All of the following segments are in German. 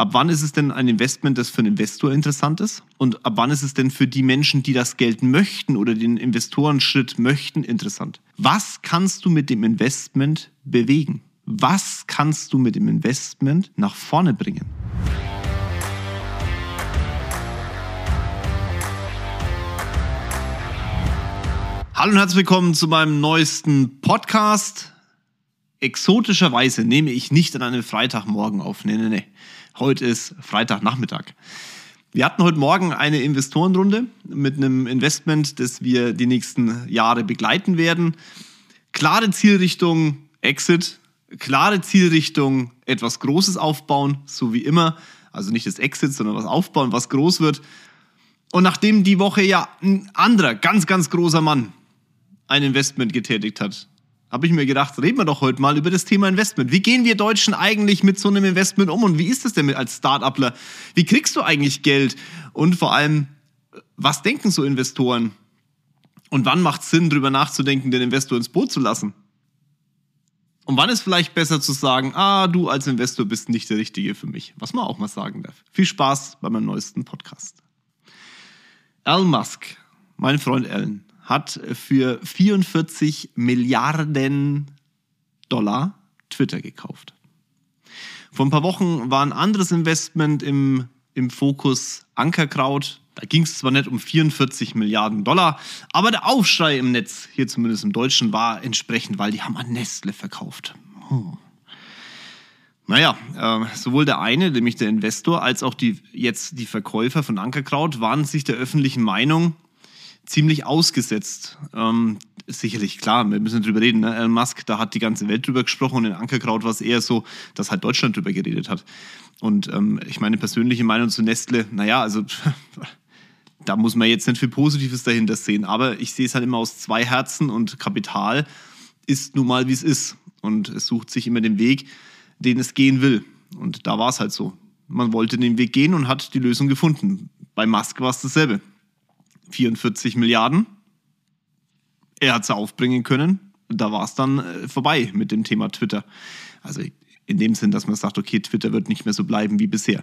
ab wann ist es denn ein Investment, das für einen Investor interessant ist? Und ab wann ist es denn für die Menschen, die das Geld möchten oder den Investorenschritt möchten, interessant? Was kannst du mit dem Investment bewegen? Was kannst du mit dem Investment nach vorne bringen? Hallo und herzlich willkommen zu meinem neuesten Podcast. Exotischerweise nehme ich nicht an einem Freitagmorgen auf. Nee, nee, nee. Heute ist Freitagnachmittag. Wir hatten heute Morgen eine Investorenrunde mit einem Investment, das wir die nächsten Jahre begleiten werden. Klare Zielrichtung Exit, klare Zielrichtung etwas Großes aufbauen, so wie immer. Also nicht das Exit, sondern was aufbauen, was groß wird. Und nachdem die Woche ja ein anderer, ganz, ganz großer Mann ein Investment getätigt hat, habe ich mir gedacht, reden wir doch heute mal über das Thema Investment. Wie gehen wir Deutschen eigentlich mit so einem Investment um und wie ist das denn als Start-upler? Wie kriegst du eigentlich Geld? Und vor allem, was denken so Investoren? Und wann macht es Sinn, darüber nachzudenken, den Investor ins Boot zu lassen? Und wann ist vielleicht besser zu sagen, ah, du als Investor bist nicht der Richtige für mich, was man auch mal sagen darf. Viel Spaß bei meinem neuesten Podcast. Elon Musk, mein Freund Alan, hat für 44 Milliarden Dollar Twitter gekauft. Vor ein paar Wochen war ein anderes Investment im, im Fokus Ankerkraut. Da ging es zwar nicht um 44 Milliarden Dollar, aber der Aufschrei im Netz, hier zumindest im Deutschen, war entsprechend, weil die haben an Nestle verkauft. Hm. Naja, äh, sowohl der eine, nämlich der Investor, als auch die, jetzt die Verkäufer von Ankerkraut waren sich der öffentlichen Meinung ziemlich ausgesetzt. Ähm, sicherlich, klar, wir müssen drüber reden. Ne? Elon Musk, da hat die ganze Welt drüber gesprochen und in Ankerkraut war es eher so, dass halt Deutschland drüber geredet hat. Und ähm, ich meine persönliche Meinung zu Nestle, naja, also da muss man jetzt nicht viel Positives dahinter sehen. Aber ich sehe es halt immer aus zwei Herzen und Kapital ist nun mal, wie es ist. Und es sucht sich immer den Weg, den es gehen will. Und da war es halt so. Man wollte den Weg gehen und hat die Lösung gefunden. Bei Musk war es dasselbe. 44 Milliarden. Er hat sie aufbringen können. Da war es dann äh, vorbei mit dem Thema Twitter. Also in dem Sinn, dass man sagt, okay, Twitter wird nicht mehr so bleiben wie bisher.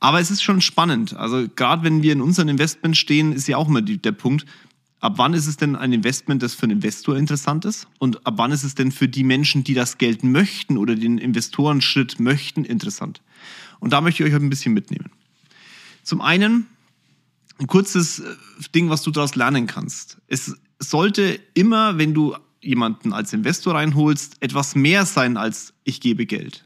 Aber es ist schon spannend. Also gerade wenn wir in unseren Investment stehen, ist ja auch immer die, der Punkt, ab wann ist es denn ein Investment, das für einen Investor interessant ist? Und ab wann ist es denn für die Menschen, die das Geld möchten oder den Investorenschritt möchten, interessant? Und da möchte ich euch ein bisschen mitnehmen. Zum einen ein kurzes äh, Ding, was du daraus lernen kannst. Es sollte immer, wenn du jemanden als Investor reinholst, etwas mehr sein als ich gebe Geld.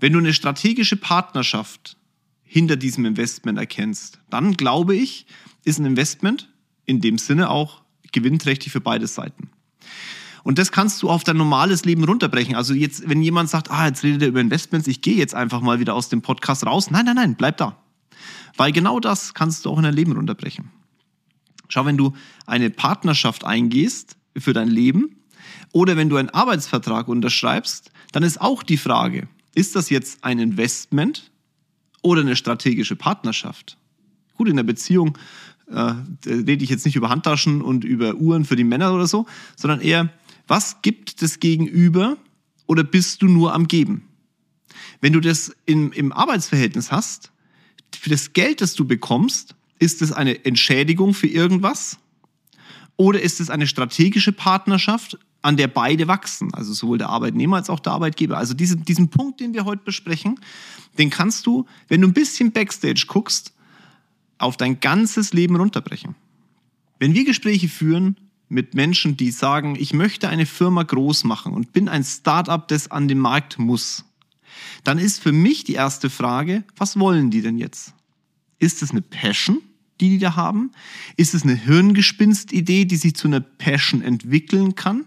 Wenn du eine strategische Partnerschaft hinter diesem Investment erkennst, dann glaube ich, ist ein Investment in dem Sinne auch gewinnträchtig für beide Seiten. Und das kannst du auf dein normales Leben runterbrechen. Also jetzt, wenn jemand sagt, ah, jetzt redet er über Investments, ich gehe jetzt einfach mal wieder aus dem Podcast raus. Nein, nein, nein, bleib da. Weil genau das kannst du auch in dein Leben runterbrechen. Schau, wenn du eine Partnerschaft eingehst für dein Leben oder wenn du einen Arbeitsvertrag unterschreibst, dann ist auch die Frage, ist das jetzt ein Investment oder eine strategische Partnerschaft? Gut, in der Beziehung äh, rede ich jetzt nicht über Handtaschen und über Uhren für die Männer oder so, sondern eher, was gibt das Gegenüber oder bist du nur am Geben? Wenn du das im, im Arbeitsverhältnis hast, für das Geld, das du bekommst, ist es eine Entschädigung für irgendwas? Oder ist es eine strategische Partnerschaft, an der beide wachsen? Also sowohl der Arbeitnehmer als auch der Arbeitgeber. Also diesen, diesen Punkt, den wir heute besprechen, den kannst du, wenn du ein bisschen Backstage guckst, auf dein ganzes Leben runterbrechen. Wenn wir Gespräche führen mit Menschen, die sagen, ich möchte eine Firma groß machen und bin ein Startup, das an den Markt muss, dann ist für mich die erste Frage, was wollen die denn jetzt? Ist es eine Passion, die die da haben? Ist es eine Hirngespinst-Idee, die sich zu einer Passion entwickeln kann?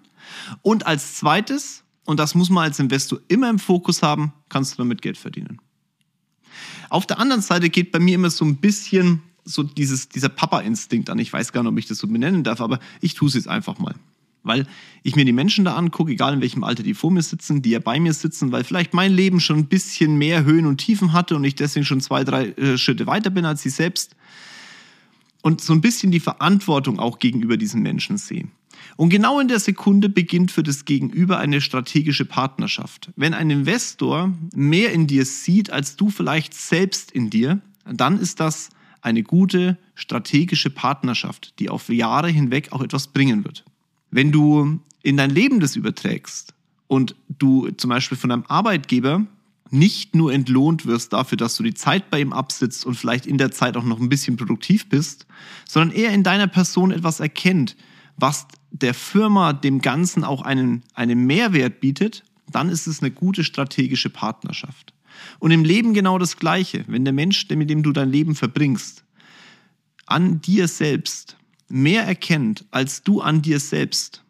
Und als zweites, und das muss man als Investor immer im Fokus haben, kannst du damit Geld verdienen. Auf der anderen Seite geht bei mir immer so ein bisschen so dieses, dieser Papa-Instinkt an. Ich weiß gar nicht, ob ich das so benennen darf, aber ich tue es jetzt einfach mal weil ich mir die Menschen da angucke, egal in welchem Alter die vor mir sitzen, die ja bei mir sitzen, weil vielleicht mein Leben schon ein bisschen mehr Höhen und Tiefen hatte und ich deswegen schon zwei, drei äh, Schritte weiter bin als sie selbst und so ein bisschen die Verantwortung auch gegenüber diesen Menschen sehe. Und genau in der Sekunde beginnt für das Gegenüber eine strategische Partnerschaft. Wenn ein Investor mehr in dir sieht, als du vielleicht selbst in dir, dann ist das eine gute strategische Partnerschaft, die auf Jahre hinweg auch etwas bringen wird. Wenn du in dein Leben das überträgst und du zum Beispiel von einem Arbeitgeber nicht nur entlohnt wirst dafür, dass du die Zeit bei ihm absitzt und vielleicht in der Zeit auch noch ein bisschen produktiv bist, sondern er in deiner Person etwas erkennt, was der Firma dem Ganzen auch einen, einen Mehrwert bietet, dann ist es eine gute strategische Partnerschaft. Und im Leben genau das Gleiche. Wenn der Mensch, mit dem du dein Leben verbringst, an dir selbst mehr erkennt als du an dir selbst,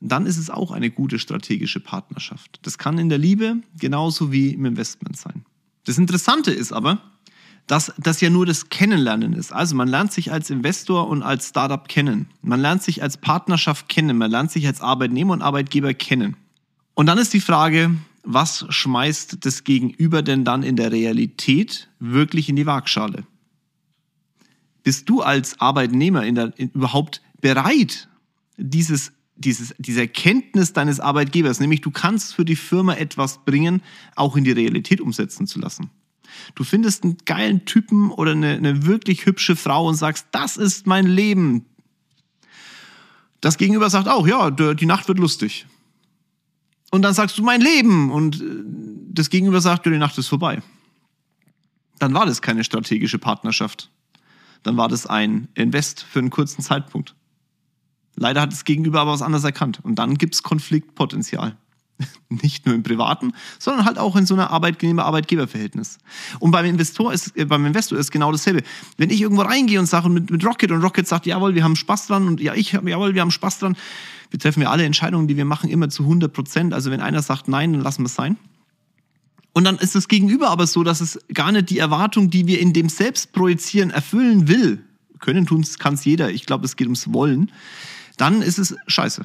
dann ist es auch eine gute strategische Partnerschaft. Das kann in der Liebe genauso wie im Investment sein. Das Interessante ist aber, dass das ja nur das Kennenlernen ist. Also man lernt sich als Investor und als Startup kennen. Man lernt sich als Partnerschaft kennen. Man lernt sich als Arbeitnehmer und Arbeitgeber kennen. Und dann ist die Frage, was schmeißt das Gegenüber denn dann in der Realität wirklich in die Waagschale? Bist du als Arbeitnehmer in der, in, überhaupt bereit, dieses dieses, diese Erkenntnis deines Arbeitgebers, nämlich du kannst für die Firma etwas bringen, auch in die Realität umsetzen zu lassen. Du findest einen geilen Typen oder eine, eine wirklich hübsche Frau und sagst, das ist mein Leben. Das Gegenüber sagt auch, ja, die Nacht wird lustig. Und dann sagst du mein Leben und äh, das Gegenüber sagt, die Nacht ist vorbei. Dann war das keine strategische Partnerschaft. Dann war das ein Invest für einen kurzen Zeitpunkt. Leider hat das Gegenüber aber was anderes erkannt. Und dann gibt es Konfliktpotenzial. Nicht nur im privaten, sondern halt auch in so einer Arbeitnehmer-Arbeitgeber-Verhältnis. Und beim Investor ist, äh, beim Investor ist genau dasselbe. Wenn ich irgendwo reingehe und sage mit, mit Rocket und Rocket sagt, jawohl, wir haben Spaß dran und ja, ich, jawohl, wir haben Spaß dran. Wir treffen ja alle Entscheidungen, die wir machen, immer zu 100 Prozent. Also wenn einer sagt nein, dann lassen wir es sein. Und dann ist das Gegenüber aber so, dass es gar nicht die Erwartung, die wir in dem Selbst projizieren, erfüllen will. Können tun kann es jeder. Ich glaube, es geht ums Wollen dann ist es scheiße.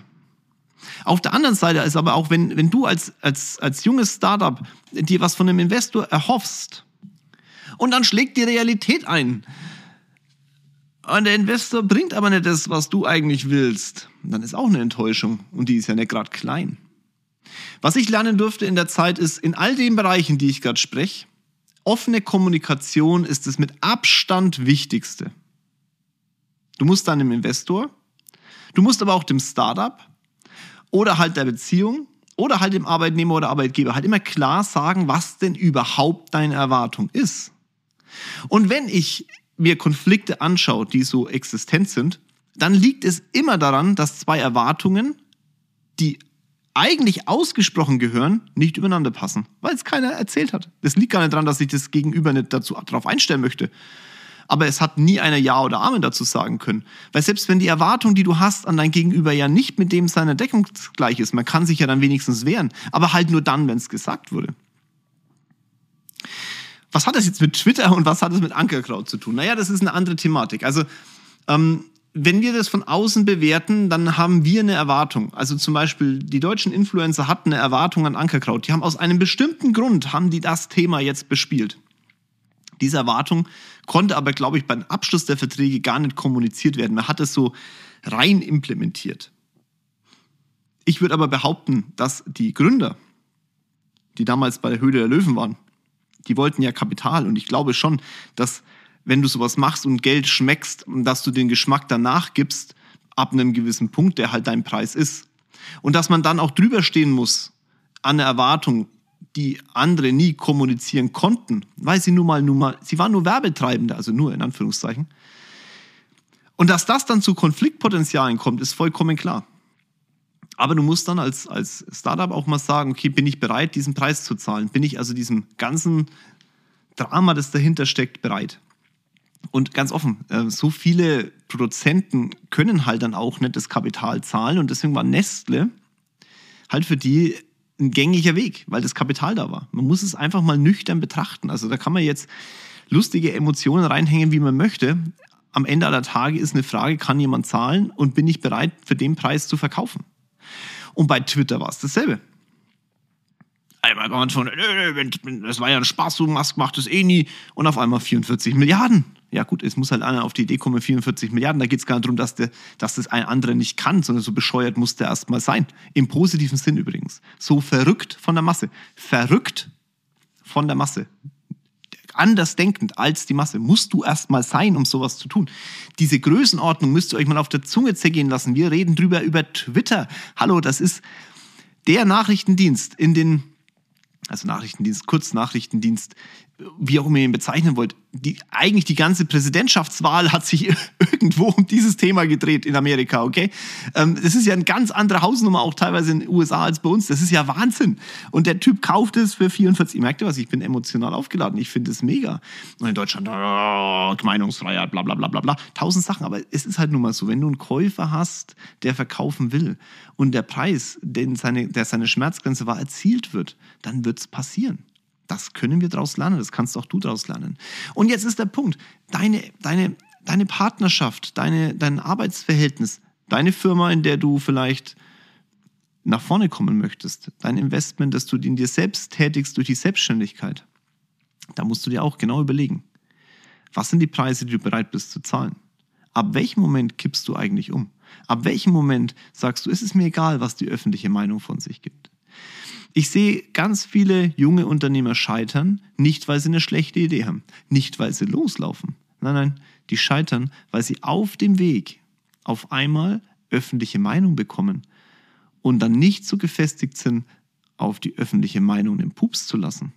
Auf der anderen Seite ist aber auch, wenn, wenn du als, als, als junges Startup dir was von einem Investor erhoffst und dann schlägt die Realität ein und der Investor bringt aber nicht das, was du eigentlich willst, dann ist auch eine Enttäuschung und die ist ja nicht gerade klein. Was ich lernen durfte in der Zeit ist, in all den Bereichen, die ich gerade spreche, offene Kommunikation ist das mit Abstand Wichtigste. Du musst deinem Investor Du musst aber auch dem Startup oder halt der Beziehung oder halt dem Arbeitnehmer oder Arbeitgeber halt immer klar sagen, was denn überhaupt deine Erwartung ist. Und wenn ich mir Konflikte anschaue, die so existent sind, dann liegt es immer daran, dass zwei Erwartungen, die eigentlich ausgesprochen gehören, nicht übereinander passen, weil es keiner erzählt hat. Das liegt gar nicht daran, dass ich das Gegenüber nicht dazu darauf einstellen möchte, aber es hat nie einer Ja oder Amen dazu sagen können. Weil selbst wenn die Erwartung, die du hast an dein Gegenüber ja nicht mit dem seiner Deckung gleich ist, man kann sich ja dann wenigstens wehren, aber halt nur dann, wenn es gesagt wurde. Was hat das jetzt mit Twitter und was hat das mit Ankerkraut zu tun? Naja, das ist eine andere Thematik. Also, ähm, wenn wir das von außen bewerten, dann haben wir eine Erwartung. Also zum Beispiel die deutschen Influencer hatten eine Erwartung an Ankerkraut. Die haben aus einem bestimmten Grund haben die das Thema jetzt bespielt. Diese Erwartung konnte aber, glaube ich, beim Abschluss der Verträge gar nicht kommuniziert werden. Man hat es so rein implementiert. Ich würde aber behaupten, dass die Gründer, die damals bei der Höhle der Löwen waren, die wollten ja Kapital. Und ich glaube schon, dass wenn du sowas machst und Geld schmeckst, dass du den Geschmack danach gibst, ab einem gewissen Punkt, der halt dein Preis ist. Und dass man dann auch drüber stehen muss an der Erwartung, die andere nie kommunizieren konnten, weil sie nun mal, nun mal, sie waren nur Werbetreibende, also nur in Anführungszeichen. Und dass das dann zu Konfliktpotenzialen kommt, ist vollkommen klar. Aber du musst dann als, als Startup auch mal sagen, okay, bin ich bereit, diesen Preis zu zahlen? Bin ich also diesem ganzen Drama, das dahinter steckt, bereit? Und ganz offen, äh, so viele Produzenten können halt dann auch nicht das Kapital zahlen und deswegen war Nestle halt für die ein gängiger Weg, weil das Kapital da war. Man muss es einfach mal nüchtern betrachten. Also da kann man jetzt lustige Emotionen reinhängen, wie man möchte. Am Ende aller Tage ist eine Frage, kann jemand zahlen und bin ich bereit, für den Preis zu verkaufen? Und bei Twitter war es dasselbe. Einmal war man schon, das war ja ein Spaß, du Musk macht das eh nie. Und auf einmal 44 Milliarden. Ja gut, es muss halt einer auf die Idee kommen, 44 Milliarden. Da geht es gar nicht darum, dass, der, dass das ein anderer nicht kann, sondern so bescheuert muss der erstmal sein. Im positiven Sinn übrigens. So verrückt von der Masse. Verrückt von der Masse. Anders denkend als die Masse musst du erstmal sein, um sowas zu tun. Diese Größenordnung müsst ihr euch mal auf der Zunge zergehen lassen. Wir reden drüber über Twitter. Hallo, das ist der Nachrichtendienst in den also Nachrichtendienst, Kurznachrichtendienst, wie auch immer ihr ihn bezeichnen wollt, die, eigentlich die ganze Präsidentschaftswahl hat sich irgendwo um dieses Thema gedreht in Amerika, okay? Ähm, das ist ja eine ganz andere Hausnummer auch teilweise in den USA als bei uns. Das ist ja Wahnsinn. Und der Typ kauft es für 44. Merkt ihr was? Ich bin emotional aufgeladen. Ich finde es mega. Und in Deutschland, oh, Meinungsfreiheit, bla, bla, bla, bla, bla. Tausend Sachen. Aber es ist halt nun mal so, wenn du einen Käufer hast, der verkaufen will und der Preis, den seine, der seine Schmerzgrenze war, erzielt wird, dann wird es passieren. Das können wir daraus lernen, das kannst auch du daraus lernen. Und jetzt ist der Punkt, deine, deine, deine Partnerschaft, deine, dein Arbeitsverhältnis, deine Firma, in der du vielleicht nach vorne kommen möchtest, dein Investment, das du in dir selbst tätigst durch die Selbstständigkeit, da musst du dir auch genau überlegen, was sind die Preise, die du bereit bist zu zahlen? Ab welchem Moment kippst du eigentlich um? Ab welchem Moment sagst du, es ist mir egal, was die öffentliche Meinung von sich gibt? Ich sehe ganz viele junge Unternehmer scheitern, nicht weil sie eine schlechte Idee haben, nicht weil sie loslaufen. Nein, nein, die scheitern, weil sie auf dem Weg auf einmal öffentliche Meinung bekommen und dann nicht so gefestigt sind, auf die öffentliche Meinung den Pups zu lassen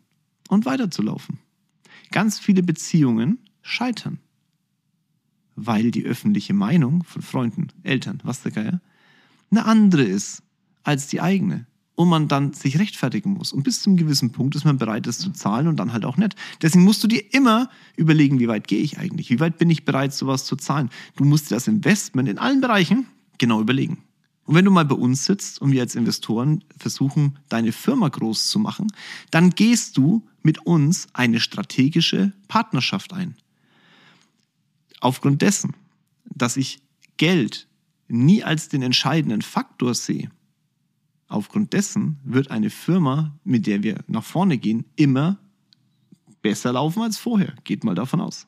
und weiterzulaufen. Ganz viele Beziehungen scheitern, weil die öffentliche Meinung von Freunden, Eltern, was der Geier, eine andere ist als die eigene und man dann sich rechtfertigen muss. Und bis zu einem gewissen Punkt ist man bereit, das zu zahlen und dann halt auch nicht. Deswegen musst du dir immer überlegen, wie weit gehe ich eigentlich? Wie weit bin ich bereit, sowas zu zahlen? Du musst dir das Investment in allen Bereichen genau überlegen. Und wenn du mal bei uns sitzt und wir als Investoren versuchen, deine Firma groß zu machen, dann gehst du mit uns eine strategische Partnerschaft ein. Aufgrund dessen, dass ich Geld nie als den entscheidenden Faktor sehe, Aufgrund dessen wird eine Firma, mit der wir nach vorne gehen, immer besser laufen als vorher. Geht mal davon aus.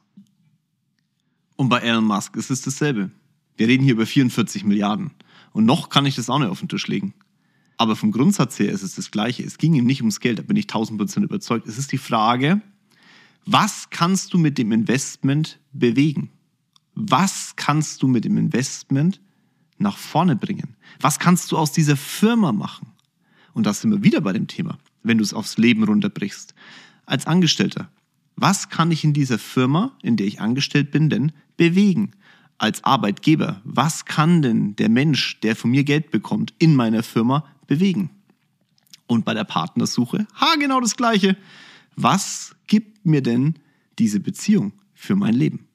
Und bei Elon Musk ist es dasselbe. Wir reden hier über 44 Milliarden. Und noch kann ich das auch nicht auf den Tisch legen. Aber vom Grundsatz her ist es das Gleiche. Es ging ihm nicht ums Geld, da bin ich 1000 Prozent überzeugt. Es ist die Frage, was kannst du mit dem Investment bewegen? Was kannst du mit dem Investment nach vorne bringen? Was kannst du aus dieser Firma machen? Und da sind wir wieder bei dem Thema, wenn du es aufs Leben runterbrichst. Als Angestellter, was kann ich in dieser Firma, in der ich angestellt bin, denn bewegen? Als Arbeitgeber, was kann denn der Mensch, der von mir Geld bekommt, in meiner Firma bewegen? Und bei der Partnersuche, ha, genau das Gleiche. Was gibt mir denn diese Beziehung für mein Leben?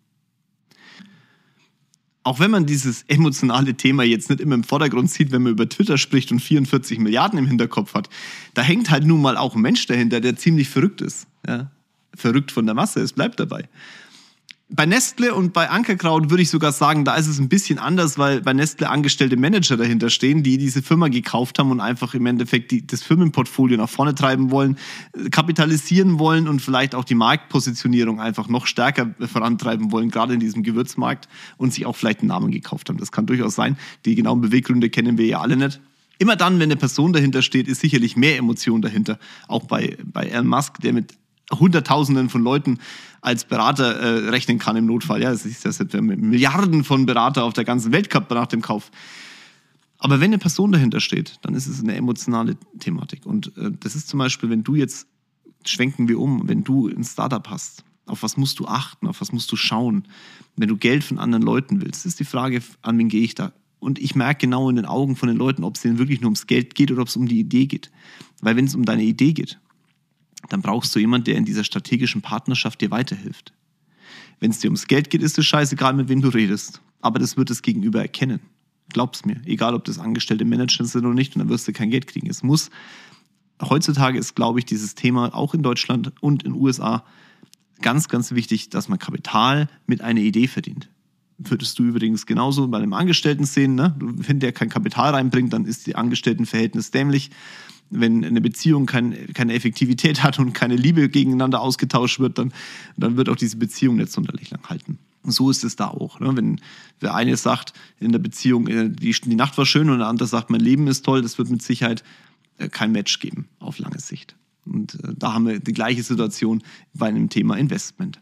Auch wenn man dieses emotionale Thema jetzt nicht immer im Vordergrund sieht, wenn man über Twitter spricht und 44 Milliarden im Hinterkopf hat, da hängt halt nun mal auch ein Mensch dahinter, der ziemlich verrückt ist. Ja? Verrückt von der Masse, es bleibt dabei bei Nestle und bei Ankerkraut würde ich sogar sagen, da ist es ein bisschen anders, weil bei Nestle angestellte Manager dahinter stehen, die diese Firma gekauft haben und einfach im Endeffekt die, das Firmenportfolio nach vorne treiben wollen, kapitalisieren wollen und vielleicht auch die Marktpositionierung einfach noch stärker vorantreiben wollen, gerade in diesem Gewürzmarkt und sich auch vielleicht einen Namen gekauft haben. Das kann durchaus sein. Die genauen Beweggründe kennen wir ja alle nicht. Immer dann, wenn eine Person dahinter steht, ist sicherlich mehr Emotion dahinter. Auch bei, bei Elon Musk, der mit Hunderttausenden von Leuten als Berater äh, rechnen kann im Notfall. Ja, das ist das mit Milliarden von Berater auf der ganzen Welt gehabt nach dem Kauf. Aber wenn eine Person dahinter steht, dann ist es eine emotionale Thematik. Und äh, das ist zum Beispiel, wenn du jetzt, schwenken wir um, wenn du ein Startup hast, auf was musst du achten, auf was musst du schauen, wenn du Geld von anderen Leuten willst, ist die Frage, an wen gehe ich da? Und ich merke genau in den Augen von den Leuten, ob es denen wirklich nur ums Geld geht oder ob es um die Idee geht. Weil wenn es um deine Idee geht, dann brauchst du jemanden, der in dieser strategischen Partnerschaft dir weiterhilft. Wenn es dir ums Geld geht, ist es scheißegal, mit wem du redest. Aber das wird das Gegenüber erkennen. Glaub's mir. Egal, ob das angestellte Manager sind oder nicht, und dann wirst du kein Geld kriegen. Es muss, heutzutage ist, glaube ich, dieses Thema auch in Deutschland und in den USA ganz, ganz wichtig, dass man Kapital mit einer Idee verdient. Würdest du übrigens genauso bei einem Angestellten sehen, ne? wenn der kein Kapital reinbringt, dann ist die Angestelltenverhältnis dämlich wenn eine Beziehung kein, keine Effektivität hat und keine Liebe gegeneinander ausgetauscht wird, dann, dann wird auch diese Beziehung nicht sonderlich lang halten. Und so ist es da auch. Ne? Wenn der eine sagt in der Beziehung, äh, die, die Nacht war schön und der andere sagt, mein Leben ist toll, das wird mit Sicherheit äh, kein Match geben auf lange Sicht. Und äh, da haben wir die gleiche Situation bei einem Thema Investment.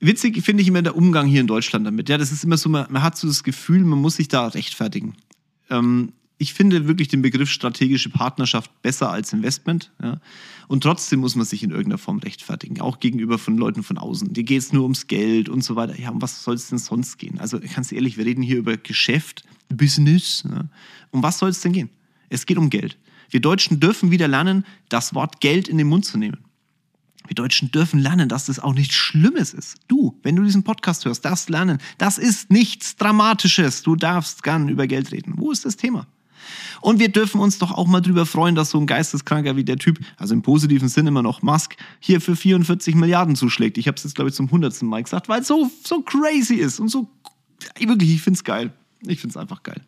Witzig finde ich immer der Umgang hier in Deutschland damit. Ja, das ist immer so, man, hat so das Gefühl, man muss sich da rechtfertigen. Ähm, ich finde wirklich den Begriff strategische Partnerschaft besser als Investment. Ja. Und trotzdem muss man sich in irgendeiner Form rechtfertigen, auch gegenüber von Leuten von außen. Dir geht es nur ums Geld und so weiter. Ja, um was soll es denn sonst gehen? Also ganz ehrlich, wir reden hier über Geschäft, Business. Ja. Um was soll es denn gehen? Es geht um Geld. Wir Deutschen dürfen wieder lernen, das Wort Geld in den Mund zu nehmen. Wir Deutschen dürfen lernen, dass das auch nichts Schlimmes ist. Du, wenn du diesen Podcast hörst, darfst lernen. Das ist nichts Dramatisches. Du darfst gern über Geld reden. Wo ist das Thema? Und wir dürfen uns doch auch mal drüber freuen, dass so ein Geisteskranker wie der Typ, also im positiven Sinn immer noch Musk, hier für 44 Milliarden zuschlägt. Ich habe es jetzt, glaube ich, zum hundertsten Mal gesagt, weil es so, so crazy ist und so, wirklich, ich finde es geil. Ich finde es einfach geil.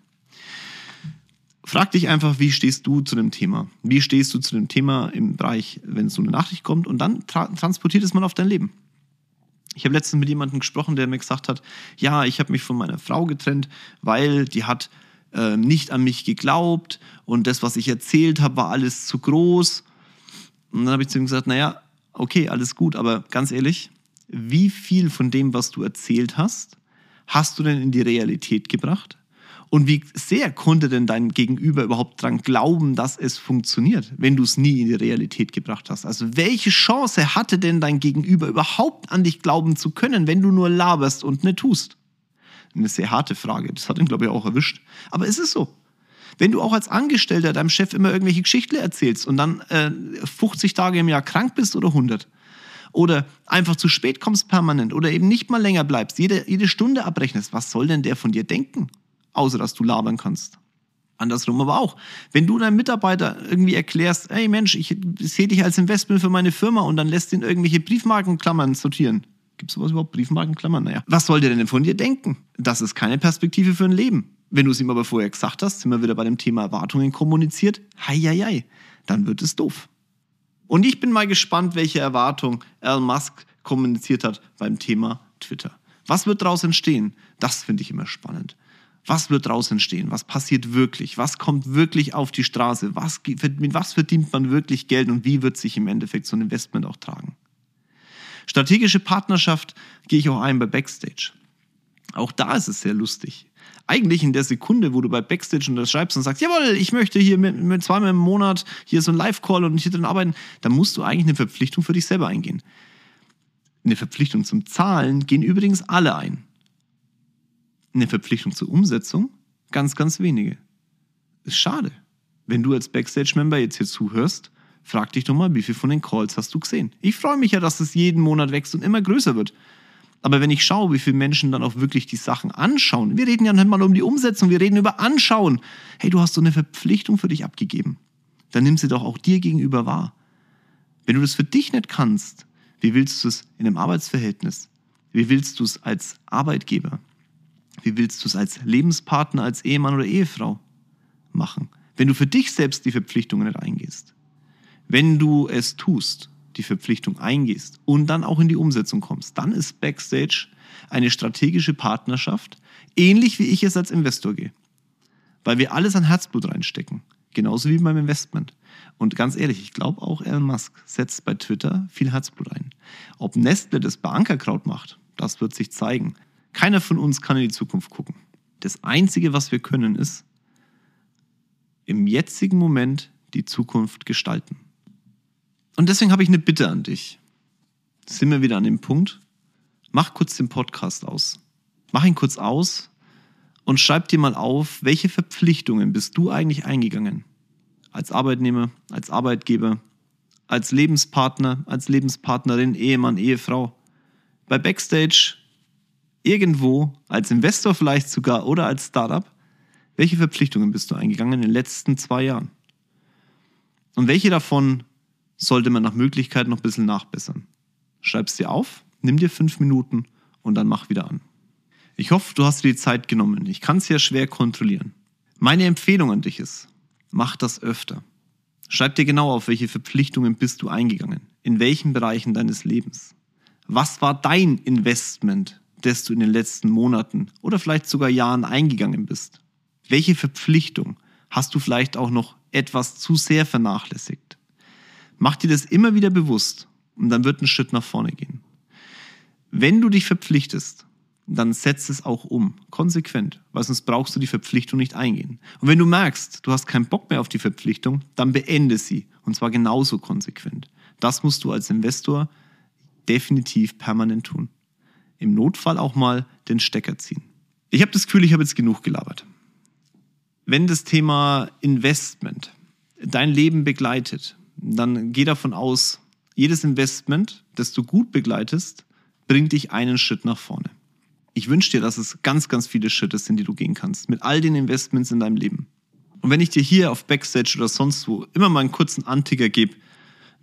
Frag dich einfach, wie stehst du zu dem Thema? Wie stehst du zu dem Thema im Bereich, wenn so eine Nachricht kommt und dann tra transportiert es mal auf dein Leben. Ich habe letztens mit jemandem gesprochen, der mir gesagt hat, ja, ich habe mich von meiner Frau getrennt, weil die hat äh, nicht an mich geglaubt und das, was ich erzählt habe, war alles zu groß. Und dann habe ich zu ihm gesagt, naja, okay, alles gut, aber ganz ehrlich, wie viel von dem, was du erzählt hast, hast du denn in die Realität gebracht? Und wie sehr konnte denn dein Gegenüber überhaupt dran glauben, dass es funktioniert, wenn du es nie in die Realität gebracht hast? Also welche Chance hatte denn dein Gegenüber überhaupt an dich glauben zu können, wenn du nur laberst und nicht tust? Eine sehr harte Frage. Das hat ihn, glaube ich, auch erwischt. Aber es ist so. Wenn du auch als Angestellter deinem Chef immer irgendwelche Geschichten erzählst und dann äh, 50 Tage im Jahr krank bist oder 100 oder einfach zu spät kommst permanent oder eben nicht mal länger bleibst, jede, jede Stunde abrechnest, was soll denn der von dir denken? außer dass du labern kannst. Andersrum aber auch. Wenn du deinem Mitarbeiter irgendwie erklärst, hey Mensch, ich sehe dich als Investment für meine Firma und dann lässt ihn irgendwelche Briefmarkenklammern sortieren. Gibt es sowas überhaupt? Briefmarkenklammern? Naja. Was soll der denn von dir denken? Das ist keine Perspektive für ein Leben. Wenn du es ihm aber vorher gesagt hast, sind wir wieder bei dem Thema Erwartungen kommuniziert, hei, hei, hei, dann wird es doof. Und ich bin mal gespannt, welche Erwartung Elon Musk kommuniziert hat beim Thema Twitter. Was wird daraus entstehen? Das finde ich immer spannend. Was wird daraus entstehen? Was passiert wirklich? Was kommt wirklich auf die Straße? Was, mit was verdient man wirklich Geld und wie wird sich im Endeffekt so ein Investment auch tragen? Strategische Partnerschaft gehe ich auch ein bei Backstage. Auch da ist es sehr lustig. Eigentlich in der Sekunde, wo du bei Backstage unterschreibst und sagst, jawohl, ich möchte hier mit, mit zweimal im Monat hier so ein Live-Call und hier drin arbeiten, dann musst du eigentlich eine Verpflichtung für dich selber eingehen. Eine Verpflichtung zum Zahlen gehen übrigens alle ein eine Verpflichtung zur Umsetzung? Ganz, ganz wenige. Ist schade. Wenn du als Backstage-Member jetzt hier zuhörst, frag dich doch mal, wie viel von den Calls hast du gesehen? Ich freue mich ja, dass es jeden Monat wächst und immer größer wird. Aber wenn ich schaue, wie viele Menschen dann auch wirklich die Sachen anschauen, wir reden ja nicht mal um die Umsetzung, wir reden über Anschauen. Hey, du hast so eine Verpflichtung für dich abgegeben. Dann nimm sie doch auch dir gegenüber wahr. Wenn du das für dich nicht kannst, wie willst du es in einem Arbeitsverhältnis? Wie willst du es als Arbeitgeber? Wie willst du es als Lebenspartner, als Ehemann oder Ehefrau machen, wenn du für dich selbst die Verpflichtungen nicht eingehst? Wenn du es tust, die Verpflichtung eingehst und dann auch in die Umsetzung kommst, dann ist Backstage eine strategische Partnerschaft, ähnlich wie ich es als Investor gehe. Weil wir alles an Herzblut reinstecken. Genauso wie beim Investment. Und ganz ehrlich, ich glaube auch Elon Musk setzt bei Twitter viel Herzblut ein. Ob Nestle das bei Ankerkraut macht, das wird sich zeigen. Keiner von uns kann in die Zukunft gucken. Das Einzige, was wir können, ist im jetzigen Moment die Zukunft gestalten. Und deswegen habe ich eine Bitte an dich. Sind wir wieder an dem Punkt? Mach kurz den Podcast aus. Mach ihn kurz aus und schreib dir mal auf, welche Verpflichtungen bist du eigentlich eingegangen? Als Arbeitnehmer, als Arbeitgeber, als Lebenspartner, als Lebenspartnerin, Ehemann, Ehefrau. Bei Backstage irgendwo, als Investor vielleicht sogar oder als Startup, welche Verpflichtungen bist du eingegangen in den letzten zwei Jahren? Und welche davon sollte man nach Möglichkeit noch ein bisschen nachbessern? Schreib es dir auf, nimm dir fünf Minuten und dann mach wieder an. Ich hoffe, du hast dir die Zeit genommen. Ich kann es ja schwer kontrollieren. Meine Empfehlung an dich ist, mach das öfter. Schreib dir genau auf, welche Verpflichtungen bist du eingegangen, in welchen Bereichen deines Lebens. Was war dein Investment das du in den letzten Monaten oder vielleicht sogar Jahren eingegangen bist? Welche Verpflichtung hast du vielleicht auch noch etwas zu sehr vernachlässigt? Mach dir das immer wieder bewusst und dann wird ein Schritt nach vorne gehen. Wenn du dich verpflichtest, dann setz es auch um, konsequent, weil sonst brauchst du die Verpflichtung nicht eingehen. Und wenn du merkst, du hast keinen Bock mehr auf die Verpflichtung, dann beende sie und zwar genauso konsequent. Das musst du als Investor definitiv permanent tun. Im Notfall auch mal den Stecker ziehen. Ich habe das Gefühl, ich habe jetzt genug gelabert. Wenn das Thema Investment dein Leben begleitet, dann geh davon aus, jedes Investment, das du gut begleitest, bringt dich einen Schritt nach vorne. Ich wünsche dir, dass es ganz, ganz viele Schritte sind, die du gehen kannst, mit all den Investments in deinem Leben. Und wenn ich dir hier auf Backstage oder sonst wo immer mal einen kurzen Anticker gebe,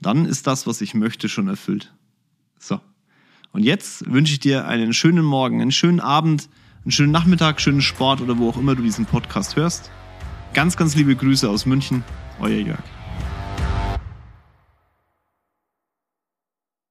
dann ist das, was ich möchte, schon erfüllt. So. Und jetzt wünsche ich dir einen schönen Morgen, einen schönen Abend, einen schönen Nachmittag, schönen Sport oder wo auch immer du diesen Podcast hörst. Ganz, ganz liebe Grüße aus München, euer Jörg.